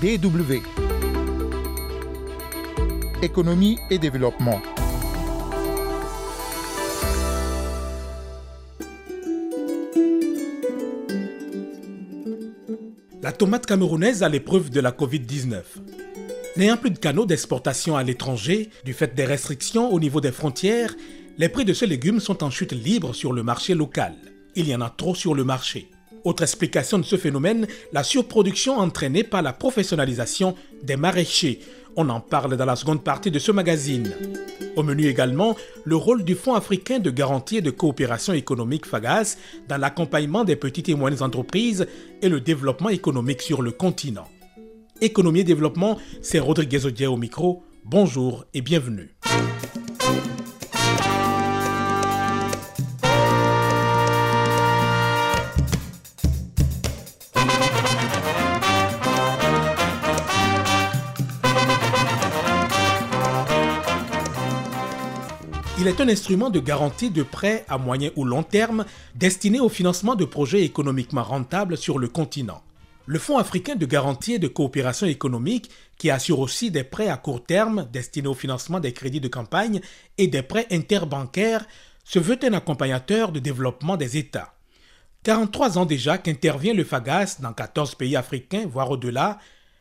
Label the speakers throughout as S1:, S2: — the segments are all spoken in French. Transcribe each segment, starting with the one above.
S1: DW. Économie et développement.
S2: La tomate camerounaise à l'épreuve de la Covid-19. N'ayant plus de canaux d'exportation à l'étranger, du fait des restrictions au niveau des frontières, les prix de ce légume sont en chute libre sur le marché local. Il y en a trop sur le marché. Autre explication de ce phénomène, la surproduction entraînée par la professionnalisation des maraîchers. On en parle dans la seconde partie de ce magazine. Au menu également, le rôle du Fonds africain de garantie et de coopération économique FAGAS dans l'accompagnement des petites et moyennes entreprises et le développement économique sur le continent. Économie et développement, c'est Rodriguez Odier au micro. Bonjour et bienvenue. Il est un instrument de garantie de prêts à moyen ou long terme destiné au financement de projets économiquement rentables sur le continent. Le Fonds africain de garantie et de coopération économique, qui assure aussi des prêts à court terme destinés au financement des crédits de campagne et des prêts interbancaires, se veut un accompagnateur de développement des États. 43 ans déjà qu'intervient le FAGAS dans 14 pays africains, voire au-delà,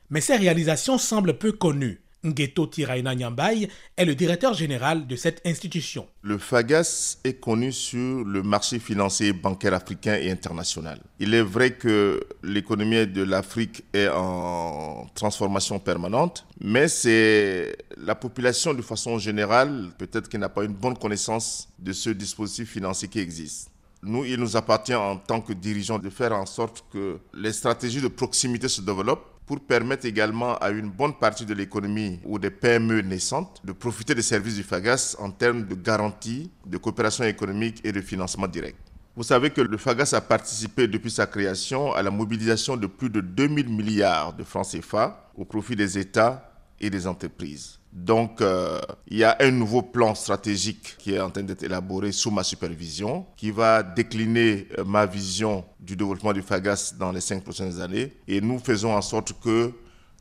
S2: mais ses réalisations semblent peu connues. Ngeto Tiraina Nyambay est le directeur général de cette institution.
S3: Le FAGAS est connu sur le marché financier bancaire africain et international. Il est vrai que l'économie de l'Afrique est en transformation permanente, mais c'est la population de façon générale, peut-être qui n'a pas une bonne connaissance de ce dispositif financier qui existe. Nous, il nous appartient en tant que dirigeants de faire en sorte que les stratégies de proximité se développent pour permettre également à une bonne partie de l'économie ou des PME naissantes de profiter des services du FAGAS en termes de garantie, de coopération économique et de financement direct. Vous savez que le FAGAS a participé depuis sa création à la mobilisation de plus de 2000 milliards de francs CFA au profit des États et des entreprises. Donc, euh, il y a un nouveau plan stratégique qui est en train d'être élaboré sous ma supervision, qui va décliner euh, ma vision du développement du FAGAS dans les cinq prochaines années. Et nous faisons en sorte que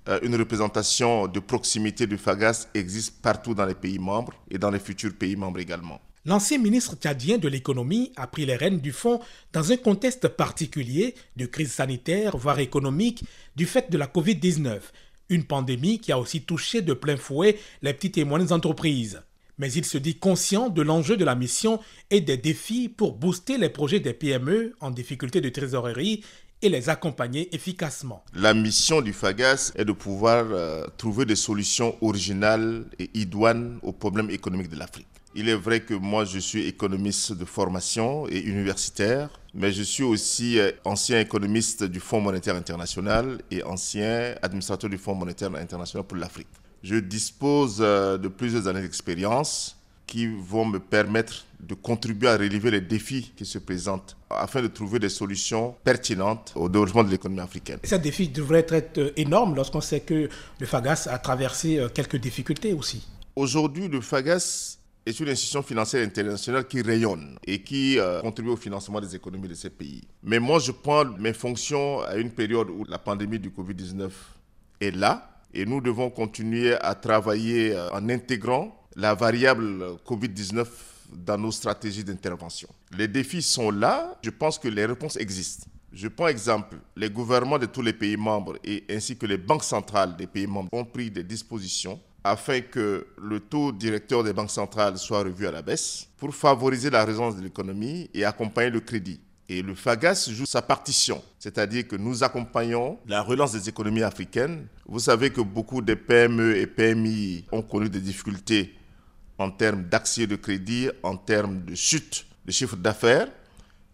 S3: euh, une représentation de proximité du FAGAS existe partout dans les pays membres et dans les futurs pays membres également.
S2: L'ancien ministre tchadien de l'économie a pris les rênes du fonds dans un contexte particulier de crise sanitaire, voire économique, du fait de la Covid-19 une pandémie qui a aussi touché de plein fouet les petites et moyennes entreprises. Mais il se dit conscient de l'enjeu de la mission et des défis pour booster les projets des PME en difficulté de trésorerie et les accompagner efficacement.
S3: La mission du FAGAS est de pouvoir euh, trouver des solutions originales et idoines aux problèmes économiques de l'Afrique. Il est vrai que moi, je suis économiste de formation et universitaire, mais je suis aussi euh, ancien économiste du Fonds monétaire international et ancien administrateur du Fonds monétaire international pour l'Afrique. Je dispose euh, de plusieurs années d'expérience qui vont me permettre de contribuer à relever les défis qui se présentent afin de trouver des solutions pertinentes au développement de l'économie africaine.
S2: Ces défis devraient être euh, énormes lorsqu'on sait que le FAGAS a traversé quelques difficultés aussi.
S3: Aujourd'hui, le FAGAS est une institution financière internationale qui rayonne et qui euh, contribue au financement des économies de ces pays. Mais moi, je prends mes fonctions à une période où la pandémie du Covid-19 est là et nous devons continuer à travailler euh, en intégrant la variable Covid-19 dans nos stratégies d'intervention. Les défis sont là, je pense que les réponses existent. Je prends exemple, les gouvernements de tous les pays membres et ainsi que les banques centrales des pays membres ont pris des dispositions afin que le taux directeur des banques centrales soit revu à la baisse pour favoriser la résilience de l'économie et accompagner le crédit. Et le FAGAS joue sa partition, c'est-à-dire que nous accompagnons la relance des économies africaines. Vous savez que beaucoup de PME et PMI ont connu des difficultés en termes d'accès de crédit, en termes de chute de chiffre d'affaires.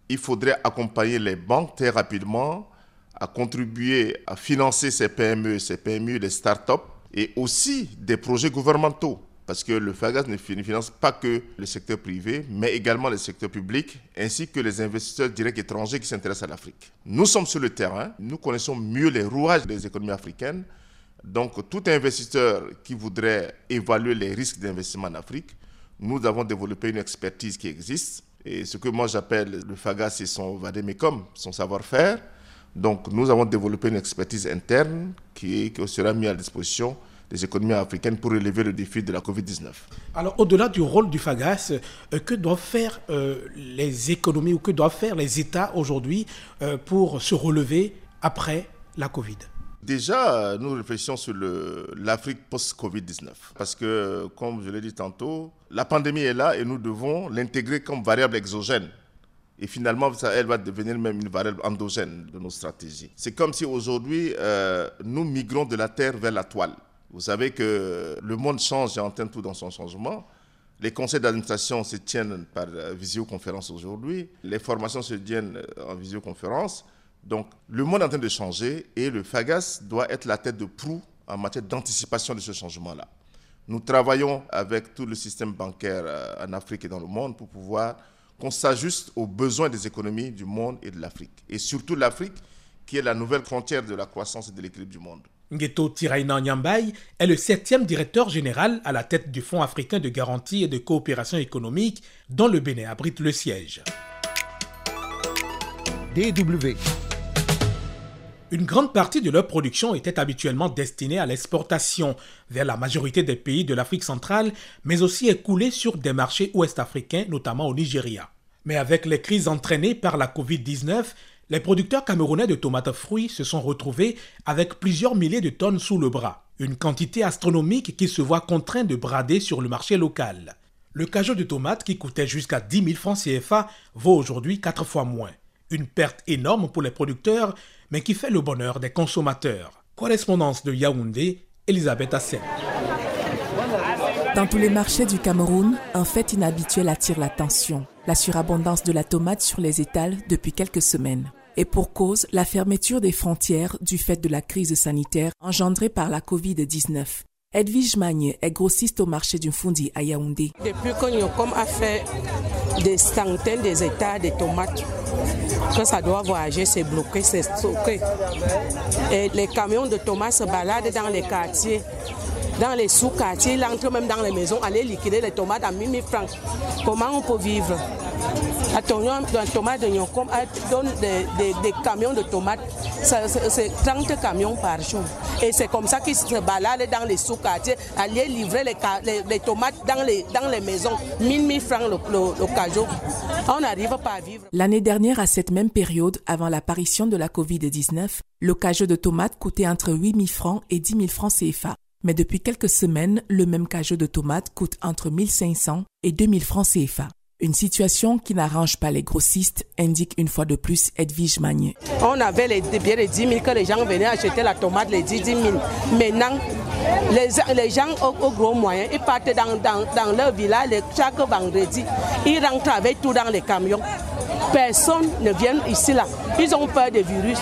S3: Il faudrait accompagner les banques très rapidement à contribuer à financer ces PME, ces PMI, les start-up et aussi des projets gouvernementaux. Parce que le FAGAS ne finance pas que le secteur privé, mais également le secteur public, ainsi que les investisseurs directs étrangers qui s'intéressent à l'Afrique. Nous sommes sur le terrain, nous connaissons mieux les rouages des économies africaines. Donc tout investisseur qui voudrait évaluer les risques d'investissement en Afrique, nous avons développé une expertise qui existe. Et ce que moi j'appelle le FAGAS, c'est son son savoir-faire Donc nous avons développé une expertise interne qui, qui sera mise à disposition des économies africaines pour relever le défi de la Covid-19.
S2: Alors, au-delà du rôle du FAGAS, euh, que doivent faire euh, les économies ou que doivent faire les États aujourd'hui euh, pour se relever après la Covid?
S3: Déjà, nous réfléchissons sur l'Afrique post-Covid-19. Parce que, comme je l'ai dit tantôt, la pandémie est là et nous devons l'intégrer comme variable exogène. Et finalement, ça, elle va devenir même une variable endogène de nos stratégies. C'est comme si aujourd'hui, nous migrons de la Terre vers la toile. Vous savez que le monde change et entend tout dans son changement. Les conseils d'administration se tiennent par euh, visioconférence aujourd'hui. Les formations se tiennent euh, en visioconférence. Donc, le monde est en train de changer et le FAGAS doit être la tête de proue en matière d'anticipation de ce changement-là. Nous travaillons avec tout le système bancaire euh, en Afrique et dans le monde pour pouvoir qu'on s'ajuste aux besoins des économies du monde et de l'Afrique. Et surtout l'Afrique, qui est la nouvelle frontière de la croissance et de l'équilibre du monde.
S2: Ngeto Tiraina Nyambay est le septième directeur général à la tête du Fonds africain de garantie et de coopération économique dont le Bénin abrite le siège.
S1: DW.
S2: Une grande partie de leur production était habituellement destinée à l'exportation vers la majorité des pays de l'Afrique centrale, mais aussi écoulée sur des marchés ouest-africains, notamment au Nigeria. Mais avec les crises entraînées par la Covid-19, les producteurs camerounais de tomates fruits se sont retrouvés avec plusieurs milliers de tonnes sous le bras, une quantité astronomique qui se voit contraint de brader sur le marché local. Le cajot de tomates qui coûtait jusqu'à 10 000 francs CFA vaut aujourd'hui 4 fois moins. Une perte énorme pour les producteurs, mais qui fait le bonheur des consommateurs. Correspondance de Yaoundé, Elisabeth Assen.
S4: Dans tous les marchés du Cameroun, un fait inhabituel attire l'attention, la surabondance de la tomate sur les étals depuis quelques semaines et pour cause la fermeture des frontières du fait de la crise sanitaire engendrée par la Covid-19. Edwige Magne est grossiste au marché du Fundi à Yaoundé.
S5: Depuis que Nyocom a fait des centaines d'états de tomates, que ça doit voyager, c'est bloqué, c'est stocké. Et les camions de tomates se baladent dans les quartiers dans les sous-quartiers, il entre même dans les maisons, aller liquider les tomates à 1000 francs. Comment on peut vivre? La tomate de donne des, camions de tomates, c'est 30 camions par jour. Et c'est comme ça qu'ils se baladent dans les sous-quartiers, aller livrer les, tomates dans les, dans les maisons, 1000 francs le, le, On n'arrive pas à vivre.
S4: L'année dernière, à cette même période, avant l'apparition de la Covid-19, le de tomates coûtait entre 8 000 francs et 10 000 francs CFA. Mais depuis quelques semaines, le même cajot de tomates coûte entre 1500 et 2000 francs CFA. Une situation qui n'arrange pas les grossistes, indique une fois de plus Edwige Magné.
S5: On avait les, bien les 10 000 que les gens venaient acheter la tomate, les 10 000. Maintenant, les, les gens au, gros moyen, ils partent dans, dans, dans leur village chaque vendredi. Ils rentrent avec tout dans les camions. Personne ne vient ici là. Ils ont peur des virus.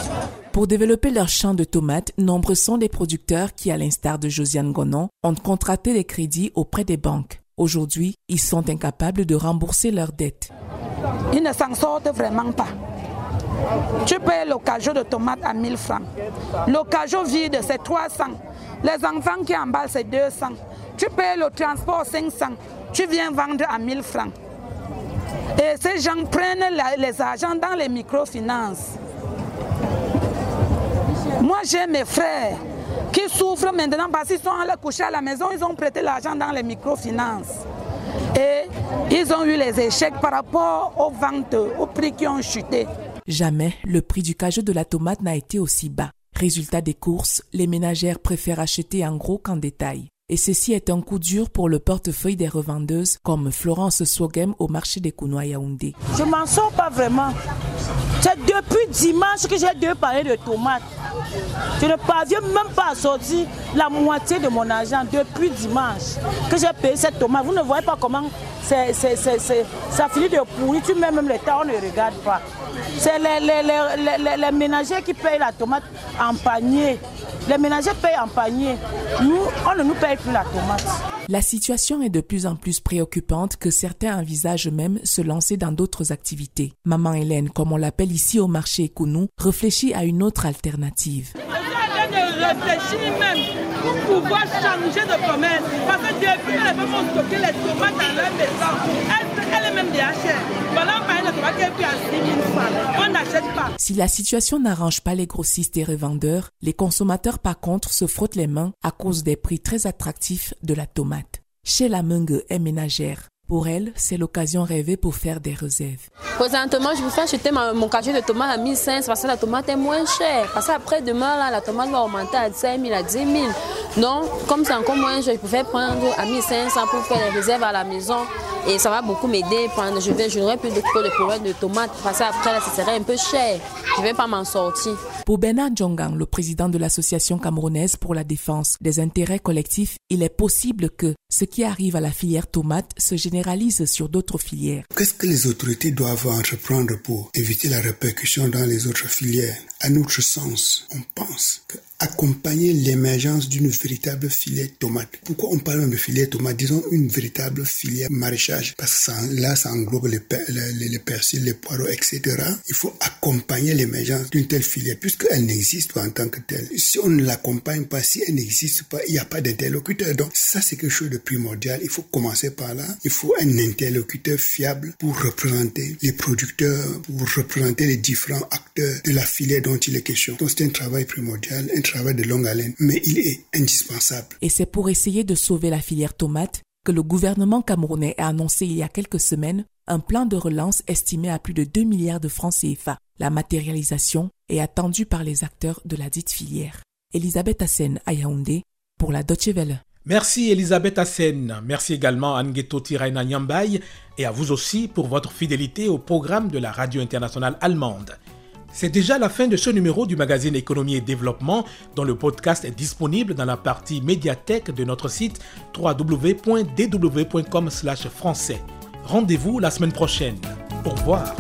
S4: Pour développer leur champ de tomates, nombreux sont les producteurs qui, à l'instar de Josiane Gonon, ont contracté des crédits auprès des banques. Aujourd'hui, ils sont incapables de rembourser leurs dettes.
S6: Ils ne s'en sortent vraiment pas. Tu payes le cajot de tomates à 1000 francs. Le cajot vide, c'est 300. Les enfants qui emballent, c'est 200. Tu payes le transport 500. Tu viens vendre à 1000 francs. Et ces gens prennent les argents dans les microfinances. Moi, j'ai mes frères qui souffrent maintenant parce qu'ils sont allés coucher à la maison, ils ont prêté l'argent dans les microfinances. Et ils ont eu les échecs par rapport aux ventes, aux prix qui ont chuté.
S4: Jamais le prix du cajou de la tomate n'a été aussi bas. Résultat des courses, les ménagères préfèrent acheter en gros qu'en détail et ceci est un coup dur pour le portefeuille des revendeuses comme Florence Swogem au marché des Kounois Yaoundé.
S6: Je m'en sors pas vraiment. C'est depuis dimanche que j'ai deux paniers de tomates. Je ne parviens même pas à sortir la moitié de mon argent depuis dimanche que j'ai payé cette tomate. Vous ne voyez pas comment ça finit de pourrir. Tu mets même le temps, on ne regarde pas. C'est les, les, les ménagers qui payent la tomate en panier. Les ménagers payent en panier. Nous, on ne nous paye plus la tomate.
S4: La situation est de plus en plus préoccupante que certains envisagent même se lancer dans d'autres activités. Maman Hélène, comme on l'appelle ici au marché Kounou, réfléchit à une autre alternative.
S6: Elle est même déjà chère. Voilà, par exemple, tomate qui est plus à 6 000 francs. On n'achète pas.
S4: Si la situation n'arrange pas les grossistes et revendeurs, les consommateurs par contre se frottent les mains à cause des prix très attractifs de la tomate. Chez la Mungue est ménagère. Pour elle, c'est l'occasion rêvée pour faire des réserves.
S7: Présentement, je vous fais acheter ma- mon cachet de tomate à 1500 parce que la tomate est moins chère. Parce qu'après demain, là, la tomate va augmenter à 5 000, à 10 000. Donc, comme c'est encore moins cher, je pouvais prendre à 1500 pour faire les réserves à la maison. Et ça va beaucoup m'aider. Pendant- Je vais, je n'aurai plus de, de problèmes de tomates. Parce qu'après, là, ça serait un peu cher. Je ne vais pas m'en sortir.
S4: Pour Bernard Djongang, le président de l'Association camerounaise pour la défense des intérêts collectifs, il est possible que ce qui arrive à la filière tomate se généralise sur d'autres filières.
S8: Qu'est-ce que les autorités doivent entreprendre pour éviter la répercussion dans les autres filières? À notre sens, on pense que accompagner l'émergence d'une véritable filière tomate. Pourquoi on parle de filière tomate? Disons une véritable filière maraîchage, parce que là, ça englobe les, les, les persils, les poireaux, etc. Il faut accompagner l'émergence d'une telle filière, puisqu'elle n'existe pas en tant que telle. Si on ne l'accompagne pas, si elle n'existe pas, il n'y a pas d'interlocuteur. Donc ça, c'est quelque chose de primordial. Il faut commencer par là. Il faut un interlocuteur fiable pour représenter les producteurs, pour représenter les différents acteurs de la filière dont il est question. Donc c'est un travail primordial, travail de longue haleine, mais il est indispensable.
S4: Et c'est pour essayer de sauver la filière tomate que le gouvernement camerounais a annoncé il y a quelques semaines un plan de relance estimé à plus de 2 milliards de francs CFA. La matérialisation est attendue par les acteurs de la dite filière. Elisabeth Hassen à Yaoundé pour la Deutsche Welle.
S2: Merci Elisabeth Hassen. Merci également à Ngeto Tiraina Nyambay et à vous aussi pour votre fidélité au programme de la radio internationale allemande. C'est déjà la fin de ce numéro du magazine Économie et Développement, dont le podcast est disponible dans la partie médiathèque de notre site www.dw.com/français. Rendez-vous la semaine prochaine. Au revoir.